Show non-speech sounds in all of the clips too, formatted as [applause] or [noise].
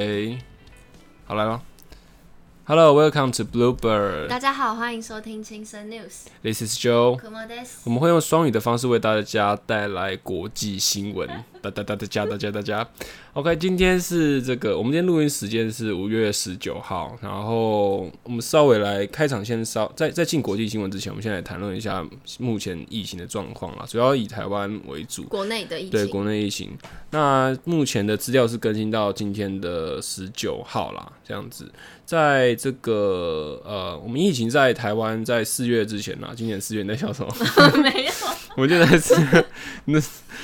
哎好来了。Hello, welcome to Bluebird. 大家好，欢迎收听轻声 News。This is Joe. 我们会用双语的方式为大家带来国际新闻。大大大大家大家大家，OK，今天是这个，我们今天录音时间是五月十九号，然后我们稍微来开场，先稍在在进国际新闻之前，我们先来谈论一下目前疫情的状况啦，主要以台湾为主。国内的疫情对，国内疫情，那目前的资料是更新到今天的十九号啦，这样子。在这个呃，我们疫情在台湾在四月之前呢，今年四月你在笑什么？[laughs] 没有，[laughs] 我记得是那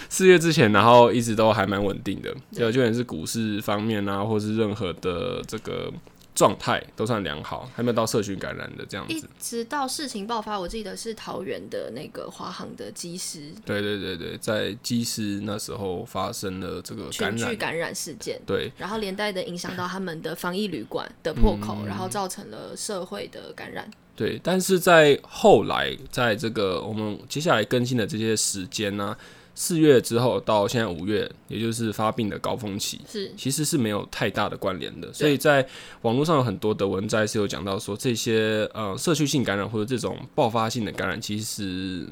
四月之前，然后一直都还蛮稳定的，就就连是股市方面啊，或是任何的这个状态都算良好，还没有到社群感染的这样一子。直到事情爆发，我记得是桃园的那个华航的机师对对对对，在机师那时候发生了这个感染，群聚感染事件，对然后连带的影响到他们的防疫旅馆的破口，嗯然后造成了社会的感染。对，但是在后来，在这个我们接下来更新的这些时间呢、四月之后到现在五月，也就是发病的高峰期，是其实是没有太大的关联的。所以在网络上有很多的文摘是有讲到说，这些呃社区性感染或者这种爆发性的感染，其实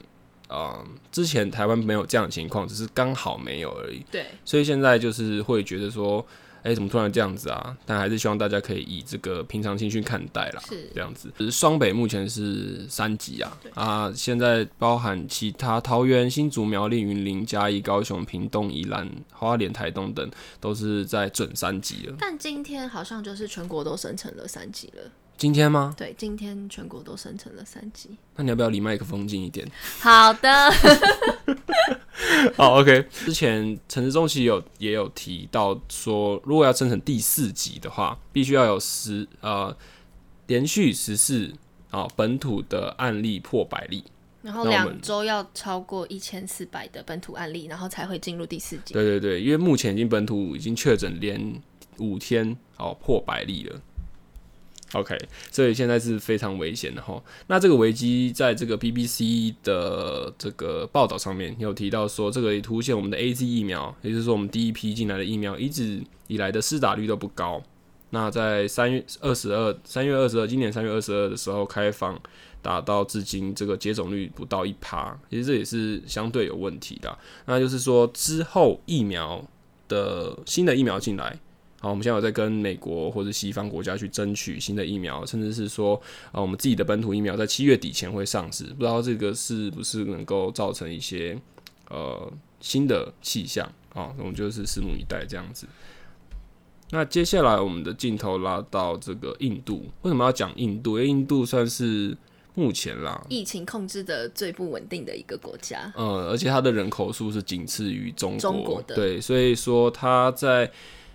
啊之前台湾没有这样的情况，只是刚好没有而已。对，所以现在就是会觉得说，哎、怎么突然这样子啊？但还是希望大家可以以这个平常心去看待啦。是这样子。只是双北目前是三级啊，啊，现在包含其他桃园、新竹、苗栗、云林、嘉义、高雄、屏东、宜兰、花莲、台东等都是在准三级了。但今天好像就是全国都生成了三级了。今天吗？对，今天全国都生成了三级。那你要不要离麦克风近一点？好的，[laughs] [laughs] 好，OK。之前陈志忠其实有也有提到说，如果要生成第四级的话，必须要有十呃连续十四啊本土的案例破百例。然后两周要超过一千四百的本土案例，然后才会进入第四级。对对对，因为目前已经本土已经确诊连五天哦破百例了。OK，所以现在是非常危险的哈。那这个危机在这个 BBC 的这个报道上面有提到说，这个也凸显我们的 AZ 疫苗，也就是说我们第一批进来的疫苗一直以来的施打率都不高。那在三月二十二，三月二十二，今年三月二十二的时候开放，达到至今这个接种率不到一趴，其实这也是相对有问题的。那就是说之后疫苗的新的疫苗进来，好，我们现在有在跟美国或者西方国家去争取新的疫苗，甚至是说啊，我们自己的本土疫苗在七月底前会上市，不知道这个是不是能够造成一些呃新的气象啊？我们就是拭目以待这样子。那接下来我们的镜头拉到这个印度，为什么要讲印度？因为印度算是目前啦，疫情控制的最不稳定的一个国家。嗯，而且它的人口数是仅次于中国，中国的对，所以说它在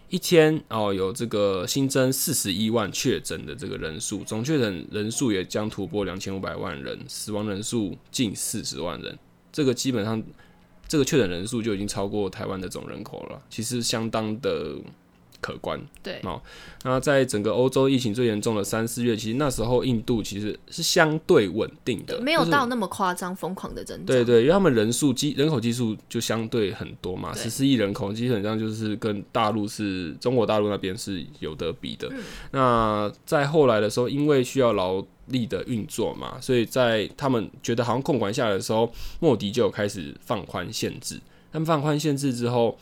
一天哦有这个新增四十一万确诊的这个人数，总确诊人数也将突破两千五百万人，死亡人数近四十万人，这个基本上这个确诊人数就已经超过台湾的总人口了，其实相当的可观。对，那在整个欧洲疫情最严重的三四月，其实那时候印度其实是相对稳定的，没有到那么夸张疯狂的增长。对对，因为他们人数基人口基数就相对很多嘛，十四亿人口基本上就是跟大陆是中国大陆那边是有得比的。嗯那在后来的时候，因为需要劳力的运作嘛，所以在他们觉得好像控管下来的时候，莫迪就有开始放宽限制。他们放宽限制之后，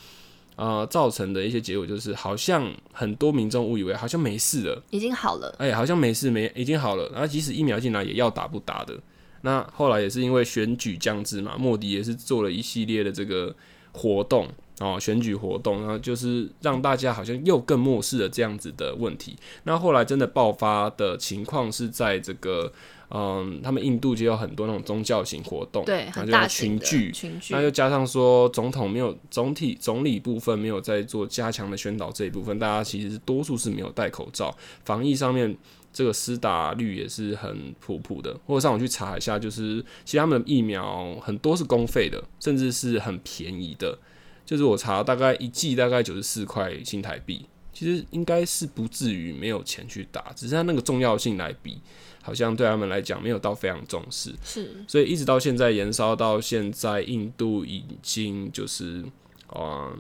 呃，造成的一些结果就是，好像很多民众误以为好像没事了。已经好了。哎、好像没事没已经好了，然后即使疫苗进来也要打不打的。那后来也是因为选举将至嘛，莫迪也是做了一系列的这个活动哦，选举活动，然后就是让大家好像又更漠视了这样子的问题。那后来真的爆发的情况是在这个嗯，他们印度就有很多那种宗教型活动，对，然后很就要大群聚，群聚那，又加上说，总统没有总体总理部分没有在做加强的宣导这一部分，大家其实是多数是没有戴口罩，防疫上面这个施打率也是很普普的。或者上网去查一下，就是其实他们的疫苗很多是公费的，甚至是很便宜的。就是我查大概一剂大概九十四块新台币，其实应该是不至于没有钱去打，只是它那个重要性来比，好像对他们来讲没有到非常重视。是所以一直到现在延烧到现在，印度已经就是呃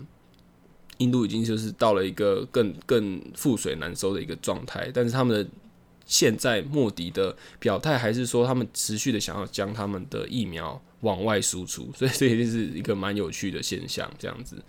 印度已经就是到了一个更更覆水难收的一个状态，但是他们的现在莫迪的表态还是说他们持续的想要将他们的疫苗往外输出，所以这一定是一个蛮有趣的现象，这样子。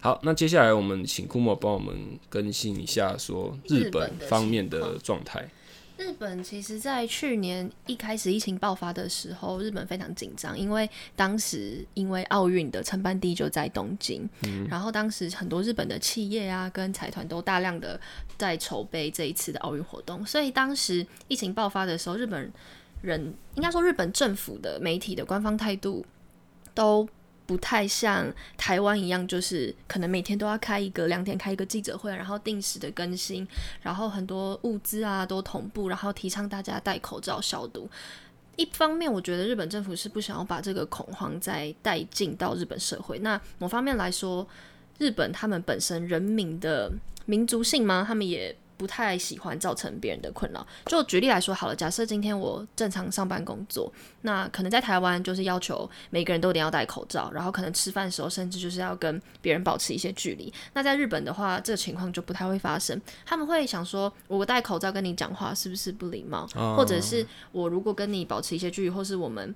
好，那接下来我们请库莫帮我们更新一下，说日本方面的状态。日本其实，在去年一开始疫情爆发的时候，日本非常紧张，因为当时因为奥运的承办地就在东京，然后当时很多日本的企业啊跟财团都大量的在筹备这一次的奥运活动，所以当时疫情爆发的时候，日本人应该说日本政府的媒体的官方态度都。不太像台湾一样，就是可能每天都要开一个两点开一个记者会，然后定时的更新，然后很多物资啊都同步，然后提倡大家戴口罩消毒。一方面，我觉得日本政府是不想要把这个恐慌再带进到日本社会。那某方面来说，日本他们本身人民的民族性吗？他们也。不太喜欢造成别人的困扰。就举例来说好了，假设今天我正常上班工作，那可能在台湾就是要求每个人都一定要戴口罩，然后可能吃饭的时候甚至就是要跟别人保持一些距离。那在日本的话，这个情况就不太会发生。他们会想说，我戴口罩跟你讲话是不是不礼貌？或者是我如果跟你保持一些距离，或是我们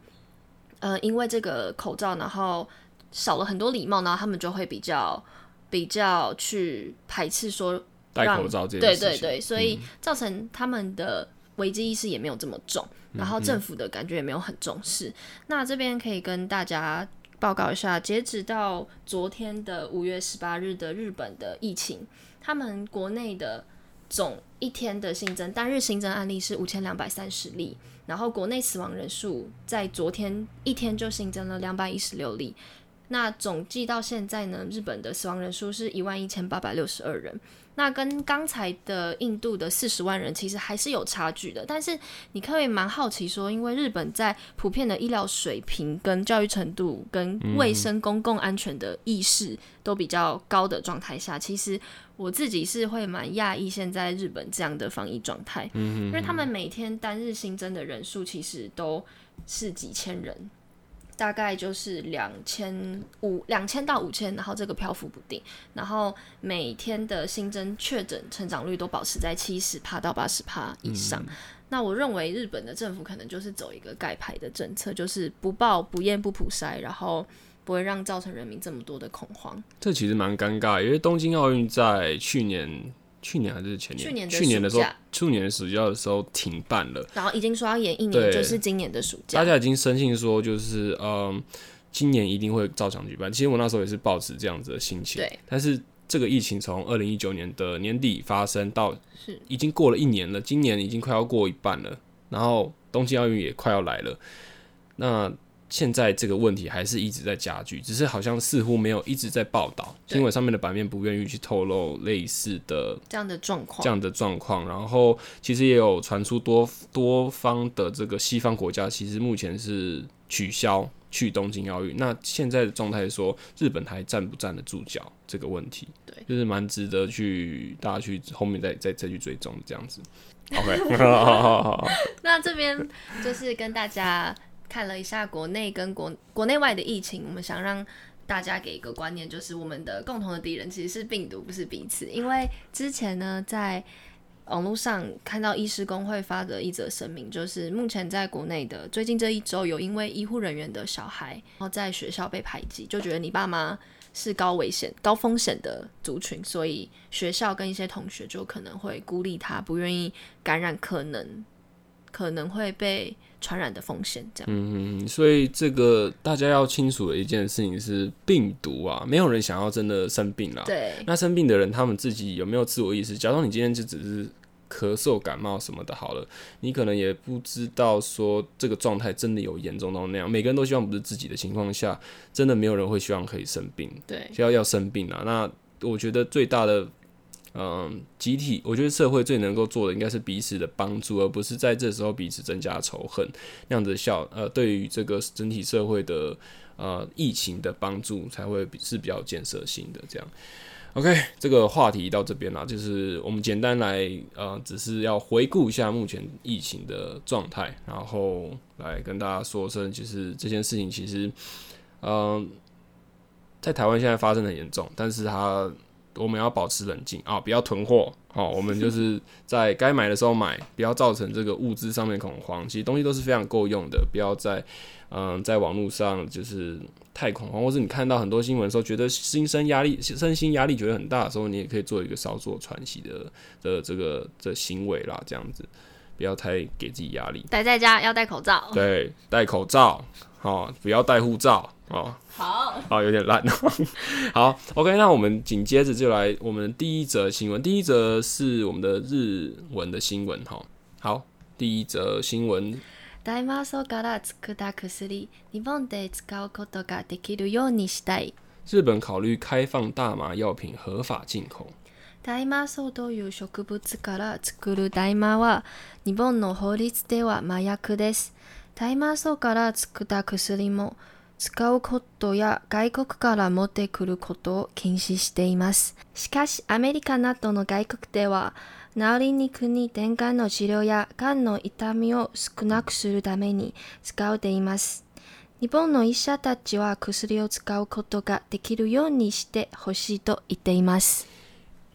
呃因为这个口罩然后少了很多礼貌，然后他们就会比较比较去排斥说。戴口罩这件事情，对对对，所以造成他们的危机意识也没有这么重，然后政府的感觉也没有很重视。那这边可以跟大家报告一下，截止到昨天的五月十八日的日本的疫情，他们国内的总一天的新增单日新增案例是五千两百三十例，然后国内死亡人数在昨天一天就新增了两百一十六例。那总计到现在呢，日本的死亡人数是一万一千八百六十二人。那跟刚才的印度的四十万人其实还是有差距的，但是你可以蛮好奇说，因为日本在普遍的医疗水平、跟教育程度、跟卫生公共安全的意识都比较高的状态下，其实我自己是会蛮讶异现在日本这样的防疫状态，因为他们每天单日新增的人数其实都是几千人。大概就是两千五两千到五千，然后这个漂浮不定，然后每天的新增确诊成长率都保持在七十帕到八十帕以上。那我认为日本的政府可能就是走一个盖牌的政策，就是不报不验不普筛，然后不会让造成人民这么多的恐慌。这其实蛮尴尬，因为东京奥运在去年。去年还是前年？去年的时候，去年的暑假的时候停办了，然后已经说要延一年，就是今年的暑假。大家已经深信说，就是嗯，今年一定会照常举办。其实我那时候也是抱持这样子的心情。对。但是这个疫情从二零一九年的年底发生到，是已经过了一年了，今年已经快要过一半了，然后东京奥运也快要来了，那。现在这个问题还是一直在加剧，只是好像似乎没有一直在报道，新闻上面的版面不愿意去透露类似的这样的状况，这样的状况。然后其实也有传出多多方的这个西方国家，其实目前是取消去东京奥运。那现在的状态说，日本还站不站得住脚这个问题，对，就是蛮值得去大家去后面再再再去追踪这样子。OK，[laughs] [laughs] [laughs] 那这边就是跟大家。看了一下国内跟国国内外的疫情，我们想让大家给一个观念，就是我们的共同的敌人其实是病毒，不是彼此。因为之前呢，在网络上看到医师工会发的一则声明，就是目前在国内的最近这一周，有因为医护人员的小孩，然后在学校被排挤，就觉得你爸妈是高危险、高风险的族群，所以学校跟一些同学就可能会孤立他，不愿意感染，可能可能会被。传染的风险，这样。嗯，所以这个大家要清楚的一件事情是，病毒啊，没有人想要真的生病啦。对。那生病的人，他们自己有没有自我意识？假如你今天就只是咳嗽、感冒什么的，好了，你可能也不知道说这个状态真的有严重到那样。每个人都希望不是自己的情况下，真的没有人会希望可以生病。对。要要生病啊！那我觉得最大的。嗯，集体，我觉得社会最能够做的应该是彼此的帮助，而不是在这时候彼此增加仇恨那样子效。呃，对于这个整体社会的呃疫情的帮助，才会是比较建设性的。这样，OK，这个话题到这边啦，就是我们简单来呃，只是要回顾一下目前疫情的状态，然后来跟大家说声，就是这件事情其实，嗯，在台湾现在发生的严重，但是它。我们要保持冷静啊，不要囤货。好，我们就是在该买的时候买，不要造成这个物资上面恐慌。其实东西都是非常够用的，不要在嗯在网络上就是太恐慌，或是你看到很多新闻的时候，觉得心生压力、身心压力觉得很大的时候，你也可以做一个稍作喘息的的这个的行为啦，这样子不要太给自己压力。待在家要戴口罩。对，戴口罩，好，不要戴护照。哦，好，好，有点烂哦。[laughs] 好，OK，那我们紧接着就来我们第一则新闻。第一则是我们的日文的新闻，哈。好，第一则新闻。大麻草から作った薬、日本で使うことができるようにしたい。日本考虑开放大麻药品合法进口。大麻草という植物から作る大麻は日本の法律では麻薬です。大麻草から作った薬も 使うことや外国から持ってくることを禁止しています。しかし、アメリカなどの外国では、治りにくい転換の治療や癌の痛みを少なくするために使うています。日本の医者たちは薬を使うことができるようにしてほしいと言っています。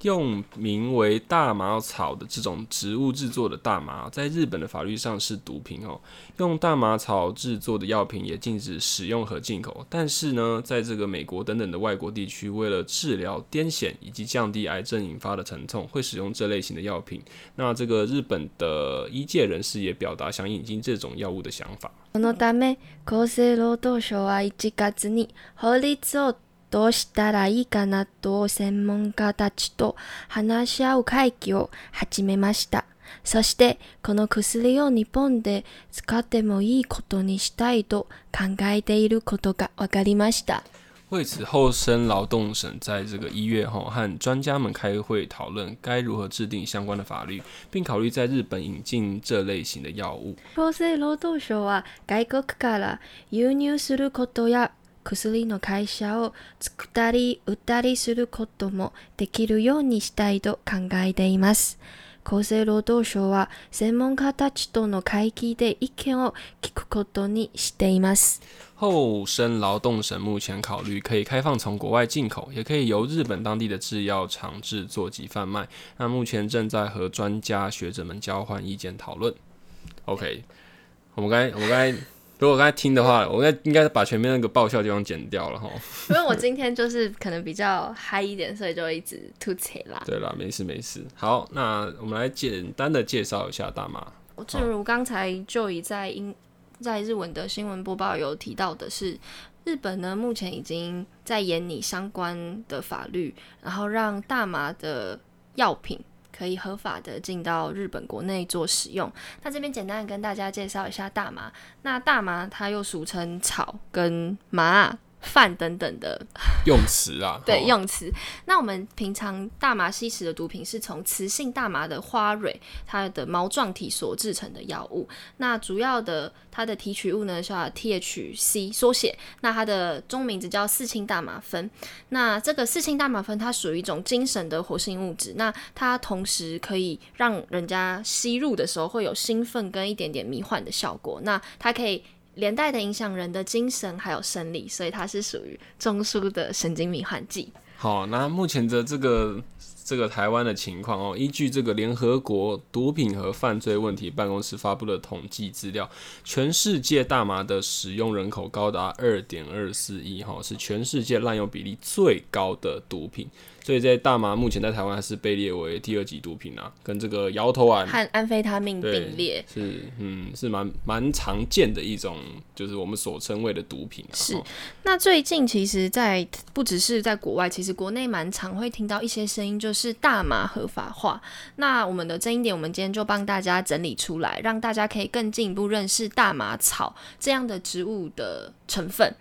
用名为大麻草的这种植物制作的大麻，在日本的法律上是毒品哦。用大麻草制作的药品也禁止使用和进口。但是呢，在这个美国等等的外国地区，为了治疗癫痫以及降低癌症引发的疼痛，会使用这类型的药品。那这个日本的医界人士也表达想引进这种药物的想法。そのため、厚生労働省は1月に法律を どうしたらいいかなと専門家たちと話し合う会議を始めました。そして、この薬を日本で使ってもいいことにしたいと考えていることが分かりました。为此，厚生劳动省在这个一月后和专家们开会讨论该如何制定相关的法律，并考虑在日本引进这类型的药物。厚生労働省は外国から輸入することや薬の会社を作ったり売ったりすることもできるようにしたいと考えています。厚生労働省は専門家たちとの会議で意見を聞くことにしています。厚生劳动省目前考虑可以开放从国外进口，也可以由日本当地的制药厂制作及贩卖。那目前正在和专家学者们交换意见讨论。OK，我们刚才我们刚才。如果刚才听的话，我应该应该把前面那个爆笑地方剪掉了哈。因为我今天就是可能比较嗨一点，所以就一直吐槽啦。对啦，没事没事。好，那我们来简单的介绍一下大麻。正如刚才就已在英在日文的新闻播报有提到的是，日本呢目前已经在研拟相关的法律，然后让大麻的药品。可以合法的进到日本国内做使用。那这边简单的跟大家介绍一下大麻。那大麻它又俗称草跟麻。饭等等的用词啊，[laughs] 对用词。那我们平常大麻吸食的毒品是从雌性大麻的花蕊它的毛状体所制成的药物。那主要的它的提取物呢叫 THC 缩写，那它的中名字叫四氢大麻酚。那这个四氢大麻酚它属于一种精神的活性物质，那它同时可以让人家吸入的时候会有兴奋跟一点点迷幻的效果。那它可以。连带的影响人的精神还有生理，所以它是属于中枢的神经迷幻剂。好，那目前的这个这个台湾的情况哦，依据这个联合国毒品和犯罪问题办公室发布的统计资料，全世界大麻的使用人口高达二点二四亿，哈，是全世界滥用比例最高的毒品。所以在大麻目前在台湾还是被列为第二级毒品啊，跟这个摇头丸和安非他命并列，是嗯是蛮蛮常见的一种，就是我们所称谓的毒品。是，那最近其实，在不只是在国外，其实国内蛮常会听到一些声音，就是大麻合法化。那我们的争议点，我们今天就帮大家整理出来，让大家可以更进一步认识大麻草这样的植物的成分。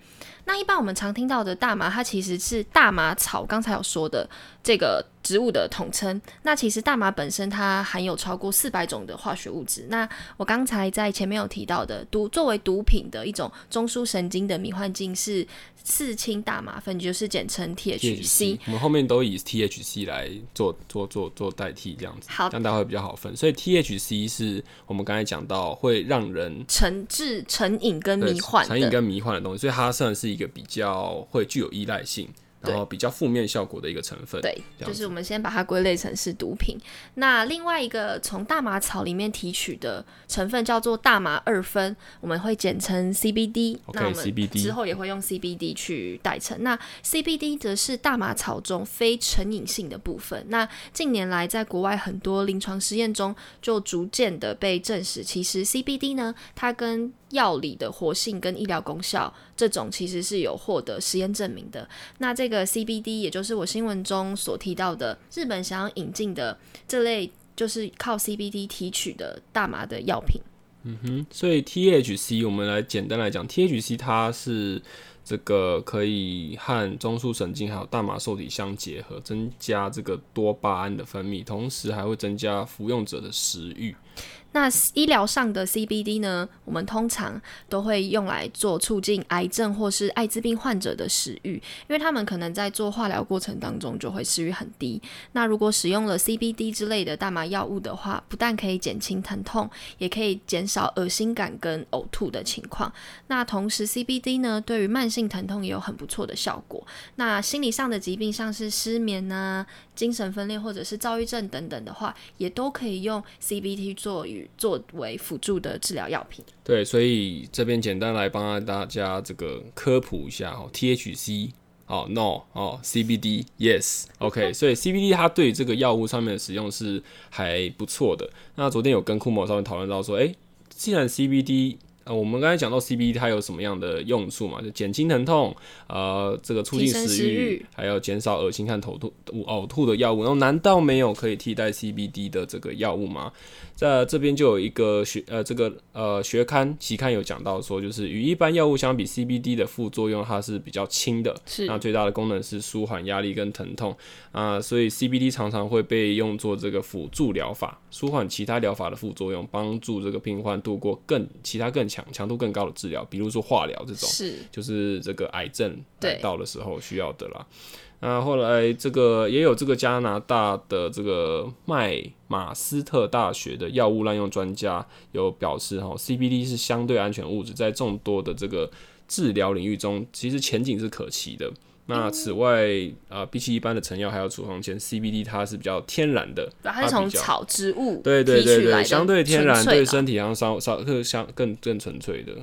那一般我们常听到的大麻，它其实是大麻草，刚才有说的这个。植物的统称。那其实大麻本身它含有超过四百种的化学物质。那我刚才在前面有提到的毒，作为毒品的一种中枢神经的迷幻剂是四氢大麻酚，就是简称 THC。我们后面都以 THC 来做做做做代替，这样子，好，这样大家会比较好分。所以 THC 是我们刚才讲到会让人成致成瘾跟迷幻、成瘾跟迷幻的东西，所以它算是一个比较会具有依赖性。然后比较负面效果的一个成分。对，就是我们先把它归类成是毒品。那另外一个从大麻草里面提取的成分叫做大麻二酚，我们会简称 CBD。OK，CBD 之后也会用 CBD 去代称。那 CBD 则是大麻草中非成瘾性的部分。那近年来在国外很多临床实验中，就逐渐的被证实，其实 CBD 呢，它跟药理的活性跟医疗功效，这种其实是有获得实验证明的。那这个 CBD，也就是我新闻中所提到的，日本想要引进的这类，就是靠 CBD 提取的大麻的药品。嗯哼，所以 THC，我们来简单来讲，THC 它是这个可以和中枢神经还有大麻受体相结合，增加这个多巴胺的分泌，同时还会增加服用者的食欲。那医疗上的 CBD 呢？我们通常都会用来做促进癌症或是艾滋病患者的食欲，因为他们可能在做化疗过程当中就会食欲很低。那如果使用了 CBD 之类的大麻药物的话，不但可以减轻疼痛，也可以减少恶心感跟呕吐的情况。那同时 CBD 呢，对于慢性疼痛也有很不错的效果。那心理上的疾病，像是失眠啊、精神分裂或者是躁郁症等等的话，也都可以用 C B T 做与作为辅助的治疗药品。对，所以这边简单来帮大家这个科普一下哦，THC 哦，No 哦，CBD Yes，OK，所以 CBD 它对这个药物上面的使用是还不错的。那昨天有跟库某上面讨论到说，哎，既然 CBD 呃，我们刚才讲到 CBD 它有什么样的用处嘛？就减轻疼痛，呃，这个促进食欲，还有减少恶心和头吐、呕吐的药物。然后，难道没有可以替代 CBD 的这个药物吗？在这边就有一个学呃这个呃学刊期刊有讲到说，就是与一般药物相比，CBD 的副作用它是比较轻的，是。那最大的功能是舒缓压力跟疼痛。啊，所以 CBD 常常会被用作这个辅助疗法，舒缓其他疗法的副作用，帮助这个病患度过更其他更强强度更高的治疗，比如说化疗这种，是。就是这个癌症来到的时候需要的啦。那后来，这个也有这个加拿大的这个麦马斯特大学的药物滥用专家有表示，哈，CBD 是相对安全物质，在众多的这个治疗领域中，其实前景是可期的。那此外，啊，比起一般的成药还有处方前，CBD 它是比较天然的，它是从草植物对对对对，相对天然，对身体上稍稍更相更更纯粹的。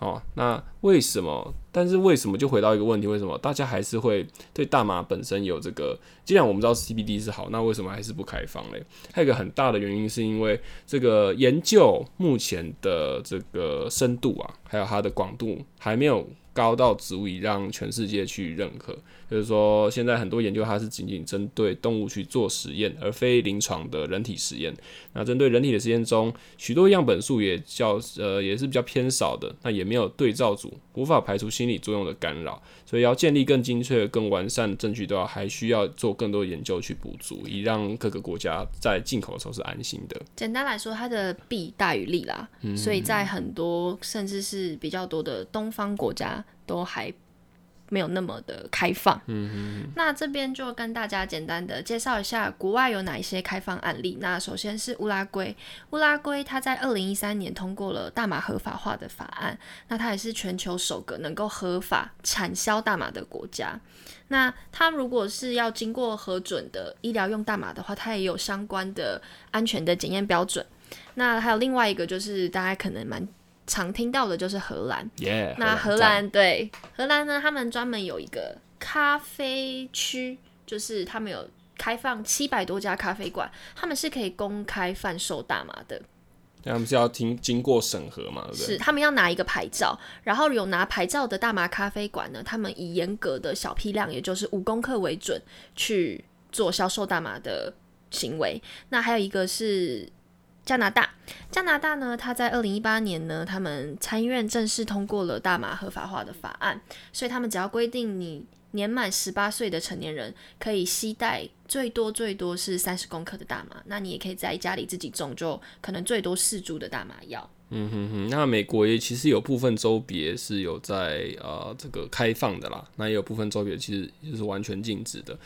哦，那为什么？但是为什么就回到一个问题？为什么大家还是会对大麻本身有这个？既然我们知道 CBD 是好，那为什么还是不开放嘞？还有一个很大的原因，是因为这个研究目前的这个深度啊，还有它的广度还没有高到足以让全世界去认可。就是说，现在很多研究它是仅仅针对动物去做实验，而非临床的人体实验。那针对人体的实验中，许多样本数也较呃也是比较偏少的，那也没有对照组，无法排除心理作用的干扰。所以要建立更精确、更完善的证据，都要还需要做更多研究去补足，以让各个国家在进口的时候是安心的。简单来说，它的弊大于利啦，所以在很多甚至是比较多的东方国家都还。没有那么的开放。嗯嗯。那这边就跟大家简单的介绍一下国外有哪一些开放案例。那首先是乌拉圭，乌拉圭它在二零一三年通过了大麻合法化的法案。那它也是全球首个能够合法产销大麻的国家。那它如果是要经过核准的医疗用大麻的话，它也有相关的安全的检验标准。那还有另外一个就是大家可能蛮。常听到的就是荷兰，那荷兰对荷兰呢，他们专门有一个咖啡区，就是他们有开放七百多家咖啡馆，他们是可以公开贩售大麻的。他们是要经经过审核嘛？对不对？是他们要拿一个牌照，然后有拿牌照的大麻咖啡馆呢，他们以严格的小批量，也就是五公克为准去做销售大麻的行为。那还有一个是。加拿大，加拿大呢？他在二零一八年呢，他们参议院正式通过了大麻合法化的法案，所以他们只要规定你年满十八岁的成年人可以携带最多最多是三十公克的大麻，那你也可以在家里自己种，就可能最多四株的大麻药。嗯哼哼，那美国也其实有部分州别是有在呃这个开放的啦，那也有部分州别其实就是完全禁止的。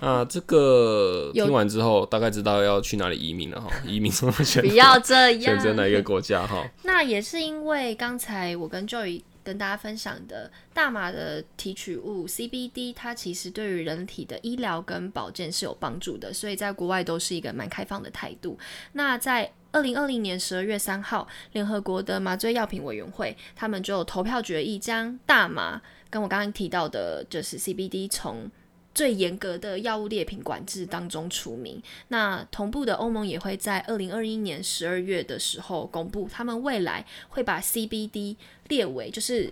那，这个听完之后大概知道要去哪里移民了哈，[laughs] 移民选不要这样，选择哪一个国家哈？那也是因为刚才我跟 Joy。跟大家分享的大麻的提取物 CBD，它其实对于人体的医疗跟保健是有帮助的，所以在国外都是一个蛮开放的态度。那在二零二零年十二月三号，联合国的麻醉药品委员会他们就投票决议，将大麻跟我刚刚提到的，就是 CBD 从最严格的药物劣品管制当中除名。那同步的欧盟也会在二零二一年十二月的时候公布，他们未来会把 CBD 列为就是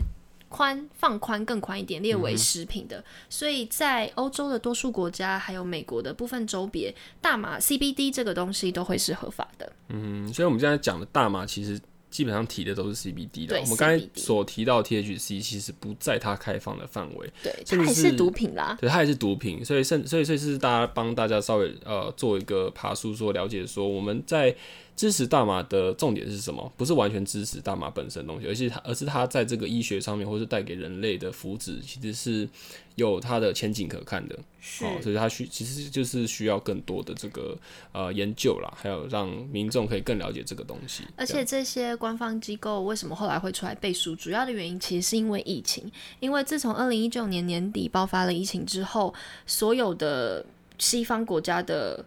宽放宽更宽一点，列为食品的。所以在欧洲的多数国家，还有美国的部分州别，大麻 CBD 这个东西都会是合法的。嗯，所以我们现在讲的大麻其实。基本上提的都是 CBD 的，对我们刚才所提到 THC 其实不在它开放的范围，对，它还是毒品啦。对，它也是毒品，所以甚所以所以是大家帮大家稍微呃做一个爬树说了解说我们在支持大麻的重点是什么？不是完全支持大麻本身的东西，而是它而是它在这个医学上面，或是带给人类的福祉，其实是有它的前景可看的。是哦，所以它需其实就是需要更多的这个呃研究啦，还有让民众可以更了解这个东西。而且这些官方机构为什么后来会出来背书？主要的原因其实是因为疫情，因为自从二零一九年年底爆发了疫情之后，所有的西方国家的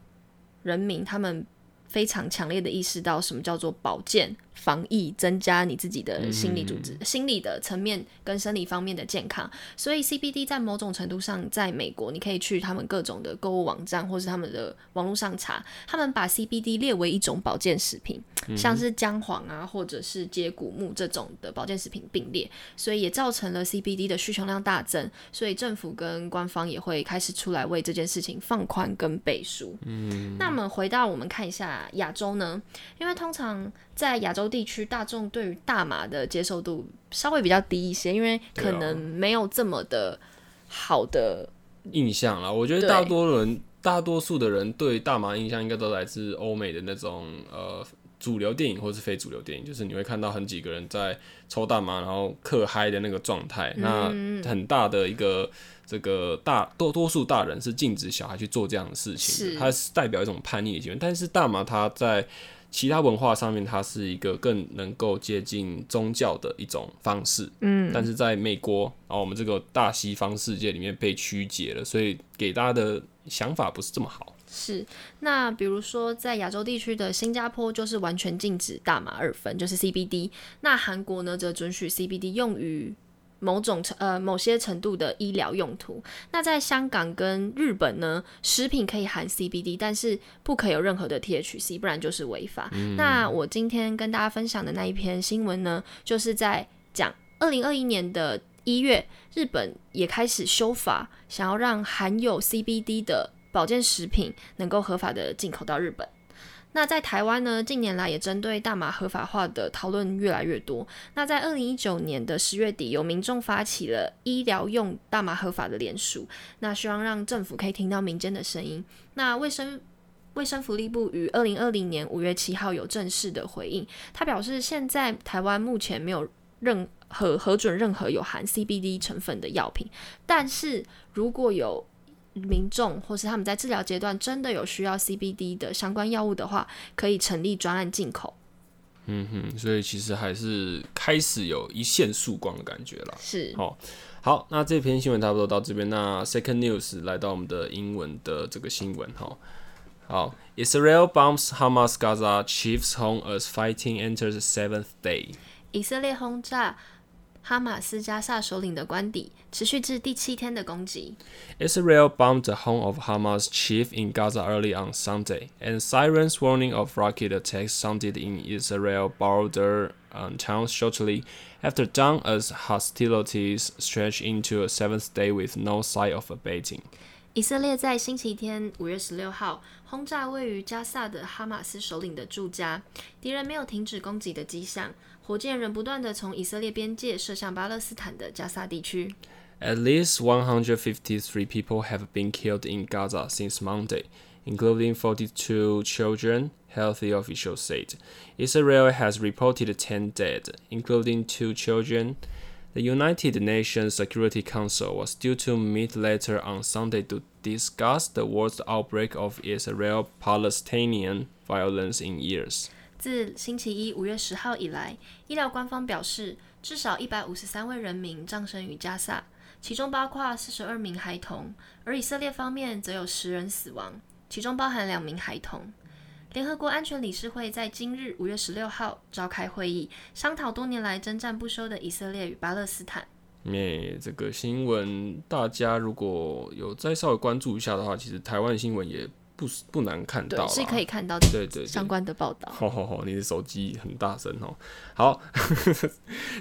人民他们非常强烈的意识到什么叫做保健、防疫，增加你自己的心理组织、心理的层面跟生理方面的健康。所以 CBD 在某种程度上，在美国你可以去他们各种的购物网站或是他们的网络上查，他们把 CBD 列为一种保健食品。像是姜黄啊，或者是接骨木这种的保健食品并列，所以也造成了 CBD 的需求量大增，所以政府跟官方也会开始出来为这件事情放宽跟背书。嗯，那么回到我们看一下亚洲呢，因为通常在亚洲地区，大众对于大麻的接受度稍微比较低一些，因为可能没有这么的好的印象啦，我觉得大多人大多数的人对大麻印象应该都来自欧美的那种呃主流电影或是非主流电影，就是你会看到很几个人在抽大麻然后嗑嗨的那个状态，那很大的一个。这个大多多数大人是禁止小孩去做这样的事情它是代表一种叛逆的行为。但是大麻它在其他文化上面，它是一个更能够接近宗教的一种方式。嗯，但是在美国，然后我们这个大西方世界里面被曲解了，所以给大家的想法不是这么好。是，那比如说在亚洲地区的新加坡就是完全禁止大麻二酚，就是 CBD。那韩国呢，则准许 CBD 用于某种程呃某些程度的医疗用途。那在香港跟日本呢，食品可以含 CBD，但是不可以有任何的 THC，不然就是违法。那我今天跟大家分享的那一篇新闻呢，就是在讲二零二一年的一月，日本也开始修法，想要让含有 CBD 的保健食品能够合法的进口到日本。那在台湾呢，近年来也针对大麻合法化的讨论越来越多。那在二零一九年的十月底，有民众发起了医疗用大麻合法的联署，那希望让政府可以听到民间的声音。那卫生卫生福利部于二零二零年五月七号有正式的回应，他表示现在台湾目前没有任何核准任何有含 CBD 成分的药品，但是如果有民众或是他们在治疗阶段真的有需要 CBD 的相关药物的话，可以成立专案进口。嗯哼，所以其实还是开始有一线曙光的感觉了。是，好，好，那这篇新闻差不多到这边。那 Second News 来到我们的英文的这个新闻哈。好，Israel bombs Hamas Gaza chief's home as fighting enters seventh day。以色列轰炸哈马斯加萨首领的官邸，持续至第七天的攻击。 Israel bombed the home of Hamas chief in Gaza early on Sunday, and sirens warning of rocket attacks sounded in Israel border um, towns shortly after dawn as hostilities stretched into a seventh day with no sign of abating. 以色列在星期天五月十六号轰炸位于加萨的哈马斯首领的住家，敌人没有停止攻击的迹象， 火箭仍不断地从以色列边界射向巴勒斯坦的加萨地区。 At least 153 people have been killed in Gaza since Monday, including 42 children, healthy officials said. Israel has reported 10 dead, including two children. The United Nations Security Council was due to meet later on Sunday to discuss the worst outbreak of Israel Palestinian violence in years. 自星期一五月十号以来，医疗官方表示，至少一百五十三位人民葬身于加萨，其中包括四十二名孩童，而以色列方面则有十人死亡，其中包含两名孩童。联合国安全理事会在今日五月十六号召开会议，商讨多年来征战不休的以色列与巴勒斯坦。诶，这个新闻大家如果有再稍微关注一下的话，其实台湾新闻也不不难看到，是可以看到对对相关的报道。好好好，你的手机很大声哦。好，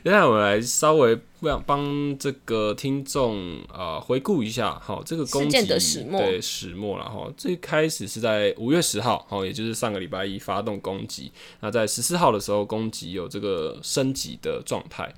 接下来我们来稍微帮帮这个听众呃回顾一下，好，这个攻击的始末对始末了哈。最开始是在五月十号，好，也就是上个礼拜一发动攻击。那在十四号的时候，攻击有这个升级的状态。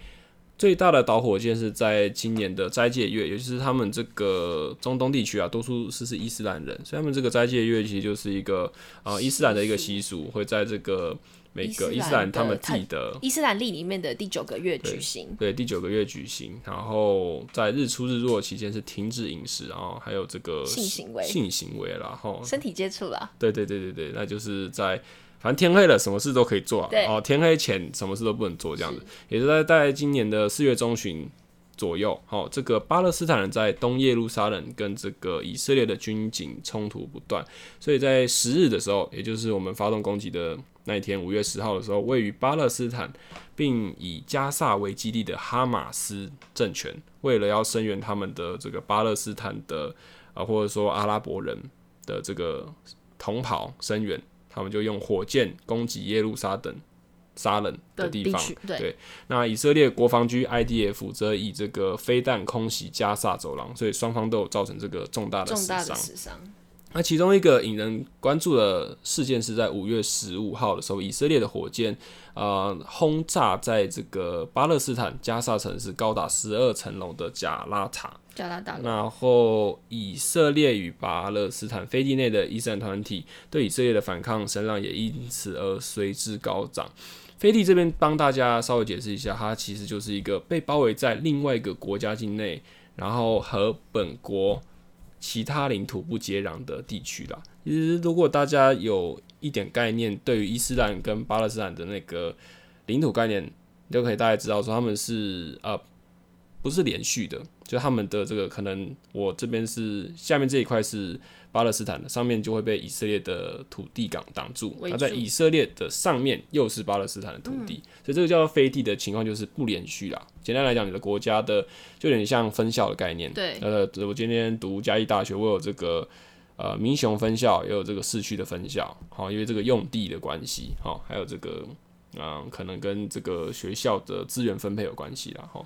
最大的导火线是在今年的斋戒月，尤其是他们这个中东地区啊，多数是是伊斯兰人，所以他们这个斋戒月其实就是一个呃伊斯兰的一个习俗，会在这个每个伊斯兰他们自己的伊斯兰历里面的第九个月举行，对第九个月举行，然后在日出日落期间是停止饮食，然后还有这个性行为。性行为然后身体接触了，对对对对对，那就是在。反正天黑了，什么事都可以做啊。哦，天黑前什么事都不能做，这样子。也是在在今年的四月中旬左右，哦，这个巴勒斯坦人在东耶路撒冷跟这个以色列的军警冲突不断，所以在十日的时候，也就是我们发动攻击的那一天，五月十号的时候，位于巴勒斯坦并以加萨为基地的哈马斯政权，为了要声援他们的这个巴勒斯坦的啊，或者说阿拉伯人的这个同袍声援。他们就用火箭攻击耶路撒冷、杀冷的地方。对，那以色列国防军 IDF 则以这个飞弹空袭加萨走廊，所以双方都有造成这个重大的死伤。那其中一个引人关注的事件是在五月十五号的时候，以色列的火箭呃轰炸在这个巴勒斯坦加沙城市高达十二层楼的贾拉塔。加拿大。然后，以色列与巴勒斯坦飞地内的伊斯兰团体对以色列的反抗声浪也因此而随之高涨。飞地这边帮大家稍微解释一下，它其实就是一个被包围在另外一个国家境内，然后和本国其他领土不接壤的地区啦。其实，如果大家有一点概念，对于伊斯兰跟巴勒斯坦的那个领土概念，你就可以大概知道说他们是呃。不是连续的，就他们的这个可能，我这边是下面这一块是巴勒斯坦的，上面就会被以色列的土地港挡住。那在以色列的上面又是巴勒斯坦的土地，所以这个叫做飞地的情况就是不连续啦。简单来讲，你的国家的就有点像分校的概念。对，呃，我今天读嘉义大学，我有这个呃民雄分校，也有这个市区的分校。好，因为这个用地的关系，好，还有这个嗯，可能跟这个学校的资源分配有关系啦。哈。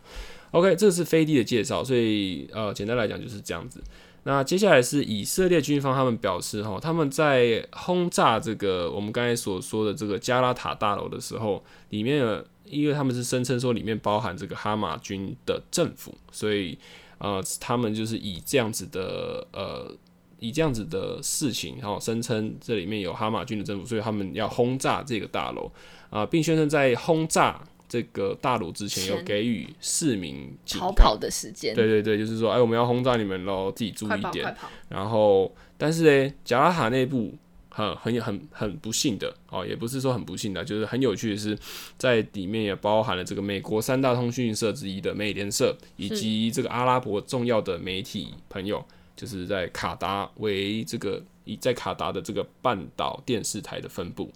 OK，这是飞地的介绍，所以呃，简单来讲就是这样子。那接下来是以色列军方，他们表示哈，他们在轰炸这个我们刚才所说的这个加拉塔大楼的时候，里面因为他们是声称说里面包含这个哈马军的政府，所以呃，他们就是以这样子的呃，以这样子的事情，然后声称这里面有哈马军的政府，所以他们要轰炸这个大楼啊，并宣称在轰炸。这个大陆之前有给予市民逃跑的时间，对对对，就是说，哎，我们要轰炸你们喽，自己注意点。然后，但是呢，贾拉塔内部很很很很不幸的哦，也不是说很不幸的，就是很有趣的是，在里面也包含了这个美国三大通讯社之一的美联社，以及这个阿拉伯重要的媒体朋友，就是在卡达为这个以在卡达的这个半岛电视台的分部，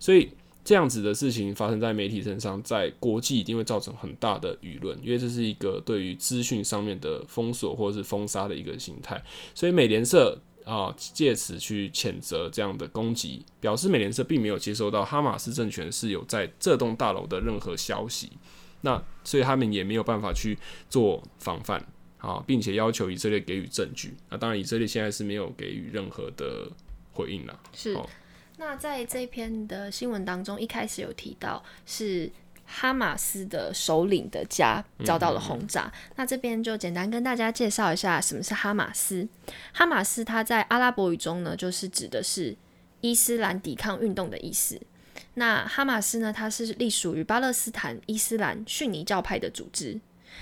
所以。这样子的事情发生在媒体身上，在国际一定会造成很大的舆论，因为这是一个对于资讯上面的封锁或者是封杀的一个形态。所以美联社啊，借此去谴责这样的攻击，表示美联社并没有接收到哈马斯政权是有在这栋大楼的任何消息，那所以他们也没有办法去做防范啊，并且要求以色列给予证据。那当然，以色列现在是没有给予任何的回应了。是。那在这篇的新闻当中，一开始有提到是哈马斯的首领的家遭到了轰炸。那这边就简单跟大家介绍一下什么是哈马斯。哈马斯它在阿拉伯语中呢，就是指的是伊斯兰抵抗运动的意思。那哈马斯呢，它是隶属于巴勒斯坦伊斯兰逊尼教派的组织，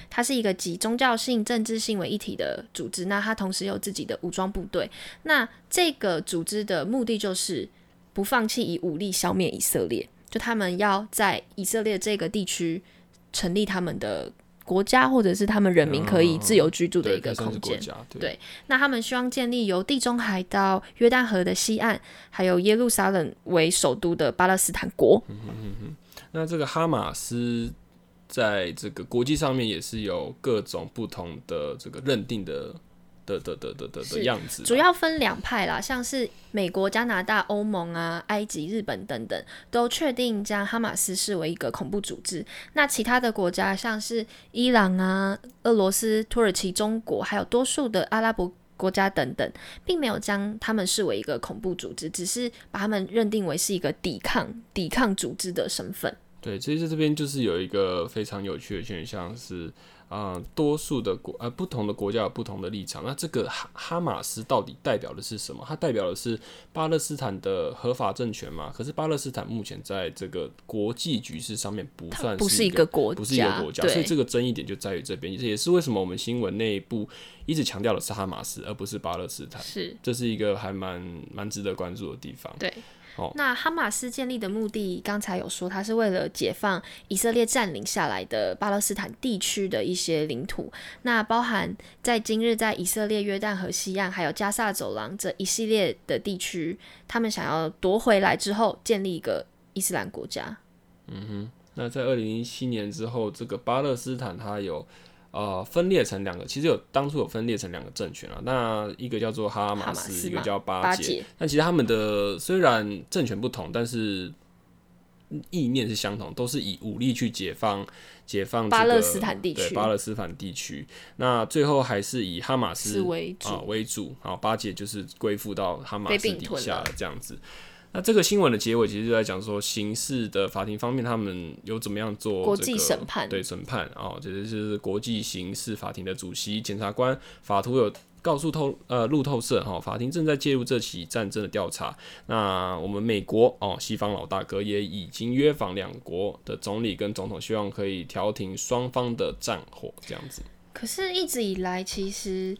它是一个集宗教性、政治性为一体的组织。那它同时有自己的武装部队。那这个组织的目的就是。不放弃以武力消灭以色列，就他们要在以色列这个地区成立他们的国家，或者是他们人民可以自由居住的一个空间。对那他们希望建立由地中海到约旦河的西岸，还有耶路撒冷为首都的巴勒斯坦国。那这个哈马斯在这个国际上面也是有各种不同的这个认定的的的的的的的样子，主要分两派啦，像是美国、加拿大、欧盟啊、埃及、日本等等，都确定将哈马斯视为一个恐怖组织。那其他的国家，像是伊朗啊、俄罗斯、土耳其、中国，还有多数的阿拉伯国家等等，并没有将他们视为一个恐怖组织，只是把他们认定为是一个抵抗抵抗组织的身份。对，其实这边就是有一个非常有趣的现象是，啊、多数的国呃不同的国家有不同的立场。那这个哈哈马斯到底代表的是什么？它代表的是巴勒斯坦的合法政权嘛？可是巴勒斯坦目前在这个国际局势上面不算不是一一个国家，不是一个国家，所以这个争议点就在于这边，这也是为什么我们新闻内部一直强调的是哈马斯，而不是巴勒斯坦。是这是一个还蛮蛮值得关注的地方。对那哈马斯建立的目的，刚才有说，它是为了解放以色列占领下来的巴勒斯坦地区的一些领土，那包含在今日在以色列约旦河西岸，还有加萨走廊这一系列的地区，他们想要夺回来之后，建立一个伊斯兰国家。嗯哼那在二零一七年之后，这个巴勒斯坦它有呃分裂成两个，其实有当初有分裂成两个政权啊。那一个叫做哈哈马斯，一个叫巴解。巴解但其实他们的虽然政权不同，但是意念是相同，都是以武力去解放解放、这个、巴勒斯坦地区对巴勒斯坦地区。那最后还是以哈马斯是为主啊、为主，好，巴结就是归附到哈马斯底下了这样子。那这个新闻的结尾其实就在讲说，刑事的法庭方面，他们有怎么样做、这个、国际审判对审判哦，这就是国际刑事法庭的主席检察官法图有告诉透呃路透社哈、法庭正在介入这起战争的调查。那我们美国哦，西方老大哥也已经约访两国的总理跟总统，希望可以调停双方的战火，这样子。可是，一直以来，其实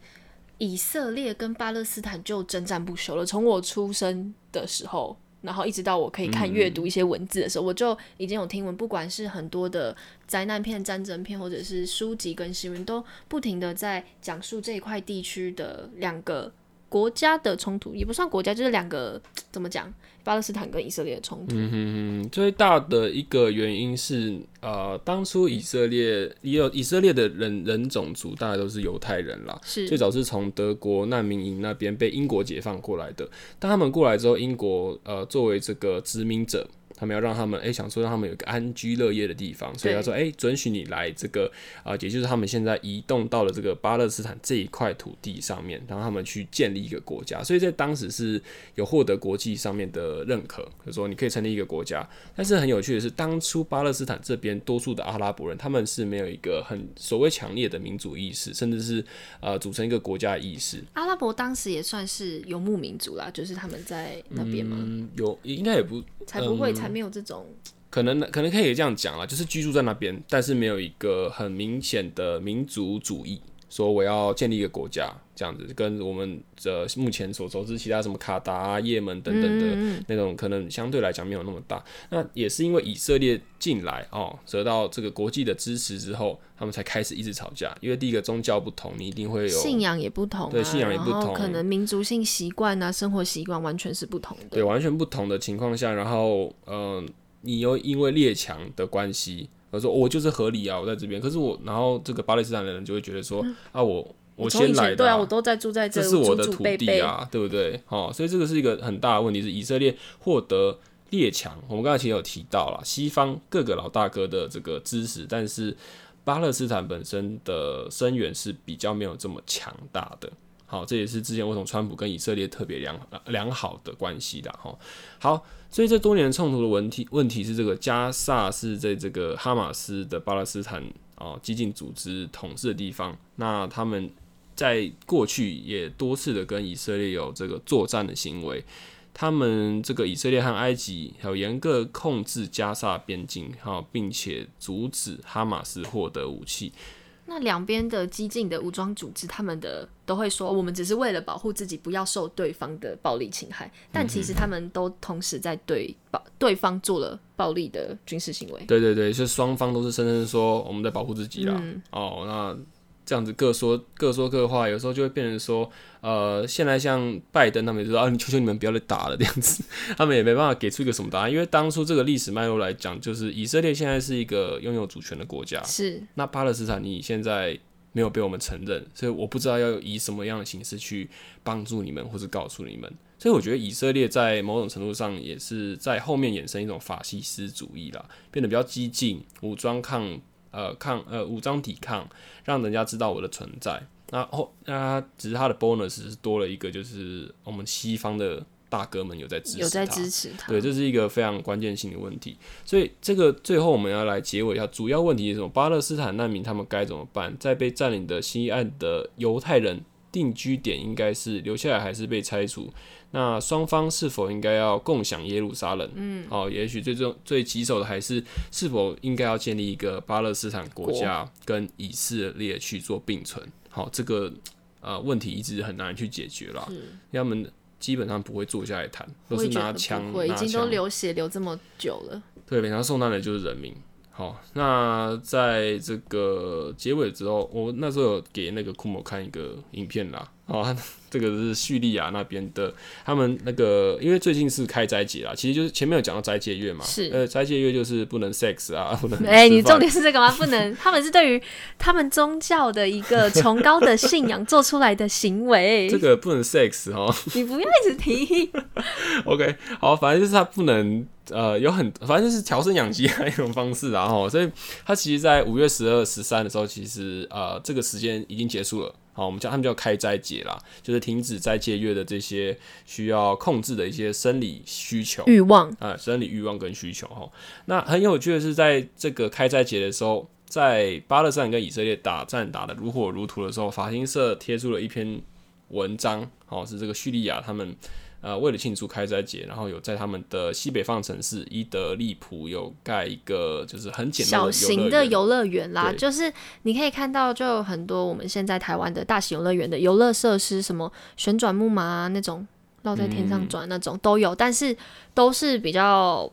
以色列跟巴勒斯坦就征战不休了。从我出生的时候，然后一直到我可以看阅读一些文字的时候，我就已经有听闻，不管是很多的灾难片、战争片，或者是书籍跟新闻，都不停的在讲述这一块地区的两个国家的冲突，也不算国家，就是两个怎么讲，巴勒斯坦跟以色列的冲突。嗯，最大的一个原因是，呃，当初以色列也有以色列的人人种族，大概都是犹太人啦。是最早是从德国难民营那边被英国解放过来的。当他们过来之后，英国呃作为这个殖民者，他们要让他们诶想说让他们有一个安居乐业的地方，所以他说诶准许你来这个啊、也就是他们现在移动到了这个巴勒斯坦这一块土地上面，让他们去建立一个国家。所以在当时是有获得国际上面的认可，就说你可以成立一个国家。但是很有趣的是，当初巴勒斯坦这边多数的阿拉伯人，他们是没有一个很所谓强烈的民族意识，甚至是呃组成一个国家的意识。阿拉伯当时也算是游牧民族啦，就是他们在那边嘛，嗯，有应该也不才不会、才没有这种可能可能可以这样讲了，就是居住在那边，但是没有一个很明显的民族主义，说我要建立一个国家这样子，跟我们的目前所熟知其他什么卡达啊、也门等等的嗯那种，可能相对来讲没有那么大。那也是因为以色列进来哦，得到这个国际的支持之后，他们才开始一直吵架。因为第一个宗教不同，你一定会有信仰也不同、啊，对信仰也不同可能民族性习惯啊、生活习惯完全是不同的。对，完全不同的情况下，然后嗯、呃你又因为列强的关系，我说我就是合理啊，我在这边，可是我，然后这个巴勒斯坦的人就会觉得说、啊，我我先来对啊，我都在住在这这，是我的土。地啊，对不对？哦，所以这个是一个很大的问题，是以色列获得列强，我们刚才其实有提到了西方各个老大哥的这个支持，但是巴勒斯坦本身的声援是比较没有这么强大的。好，这也是之前为什么川普跟以色列特别良良好的关系的哈。好，所以这多年冲突的问题问题是这个加萨是在这个哈马斯的巴勒斯坦啊激进组织统治的地方，那他们在过去也多次的跟以色列有这个作战的行为。他们这个以色列和埃及还有严格控制加萨边境，哈，并且阻止哈马斯获得武器。那两边的激进的武装组织，他们的都会说，我们只是为了保护自己，不要受对方的暴力侵害。但其实他们都同时在对暴对方做了暴力的军事行为。对对对，是双方都是声称说我们在保护自己啦。嗯哦，那这样子各说各说各话，有时候就会变成说，呃，现在像拜登他们就说啊，你求求你们不要再打了这样子，[laughs] 他们也没办法给出一个什么答案，因为当初这个历史脉络来讲，就是以色列现在是一个拥有主权的国家，是。那巴勒斯坦你现在没有被我们承认，所以我不知道要以什么样的形式去帮助你们，或是告诉你们。所以我觉得以色列在某种程度上也是在后面衍生一种法西斯主义啦，变得比较激进，武装抗呃抗呃武装抵抗，让人家知道我的存在。那后那它只是他的 bonus 是多了一个，就是我们西方的大哥们有在支持有在支持他。对，这是一个非常关键性的问题。所以这个最后我们要来结尾一下，主要问题是什么？巴勒斯坦难民他们该怎么办？在被占领的西岸的犹太人定居点应该是留下来还是被拆除？那双方是否应该要共享耶路撒冷？嗯，哦，也许最重最棘手的还是是否应该要建立一个巴勒斯坦国家跟以色列去做并存？好，这个呃问题一直很难去解决啦，因为他们基本上不会坐下来谈，都是拿枪已经都流血流这么久了。对，然后受难的就是人民。好，那在这个结尾之后，我那时候有给那个库某看一个影片啦。哦，他这个是叙利亚那边的，他们那个因为最近是开斋节啦，其实就是前面有讲到斋戒月嘛，是呃，斋戒月就是不能 sex 啊，不能哎、你重点是这个吗？不能，他们是对于他们宗教的一个崇高的信仰做出来的行为。[laughs] 这个不能 sex 哦。[laughs] 你不要一直提。OK，好，反正就是他不能呃有很，反正就是调声养鸡的一种方式然后，所以他其实，在五月十二、十三的时候，其实呃这个时间已经结束了。好，我们叫他们叫开斋节啦，就是停止斋戒月的这些需要控制的一些生理需求。欲望啊，生理欲望跟需求哈。那很有趣的是，在这个开斋节的时候，在巴勒斯坦跟以色列打战打得如火如荼的时候，法新社贴出了一篇文章，哦，是这个叙利亚他们呃为了庆祝开斋节，然后有在他们的西北方城市伊德利普有盖一个就是很简陋小型的游游乐园啦，就是你可以看到，就有很多我们现在台湾的大型游乐园的游乐设施，什么旋转木马啊那种，绕在天嗯上转那种、都有，但是都是比较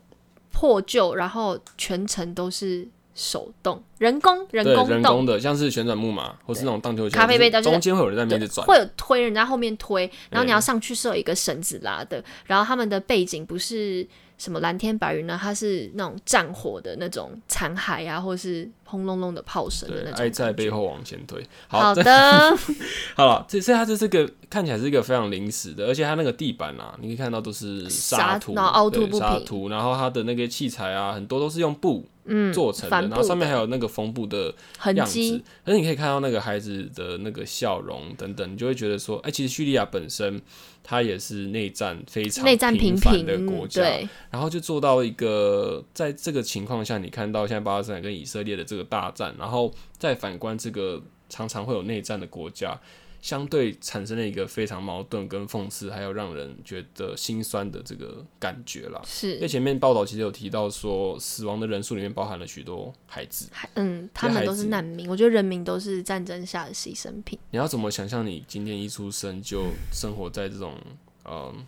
破旧，然后全程都是手动、人工、人对工动人工。的，像是旋转木马或是那种荡秋千，咖啡杯中间会有人在那边转，会有推人在后面推，然后你要上去是有一个绳子拉的，然后他们的背景不是什么蓝天白云呢，它是那种战火的那种残骸啊，或是轰隆隆的炮声的对，那种。爱在背。后往前推。好这的，[laughs] 好了，这所以它这是个看起来是一个非常临时的，而且它那个地板啊，你可以看到都是沙土，沙然后凹凸对不平沙土，然后它的那个器材啊，很多都是用布嗯，做成的，然后上面的还有那个缝布的样痕迹子，而且你可以看到那个孩子的那个笑容等等，你就会觉得说，哎、其实叙利亚本身它也是内战非常内战频频繁频的国家，对，然后就做到一个，在这个情况下，你看到现在巴勒斯坦跟以色列的这个大战，然后再反观这个常常会有内战的国家，相对产生了一个非常矛盾跟讽刺，还有让人觉得心酸的这个感觉啦。在是，前面报道其实有提到说，死亡的人数里面包含了许多孩子。嗯，他们都是难民，我觉得人民都是战争下的牺牲品。你要怎么想象你今天一出生就生活在这种嗯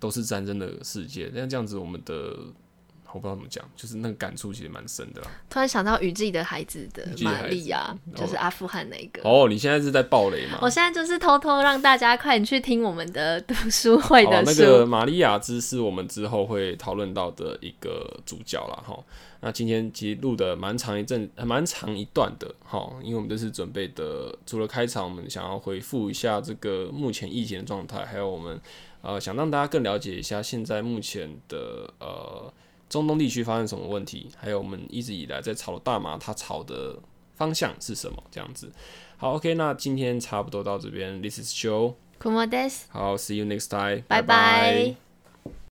都是战争的世界？那这样子，我们的我不知道怎么讲，就是那个感触其实蛮深的啦。突然想到雨季的孩子的玛雨季的孩子利亚，就是阿富汗那个。哦，你现在是在暴雷吗？我现在就是偷偷让大家快点去听我们的读书会哦，的书。那个玛丽亚兹是我们之后会讨论到的一个主角了。哈。那今天其实录的蛮长一阵，呃蛮长一段的哈，因为我们这次准备的除了开场，我们想要回复一下这个目前疫情的状态，还有我们呃想让大家更了解一下现在目前的呃中东地区发生什么问题，还有我们一直以来在炒的大麻，它炒的方向是什么这样子。好，OK，那今天差不多到这边，This is Joe。Kumo des，好，See you next time，拜拜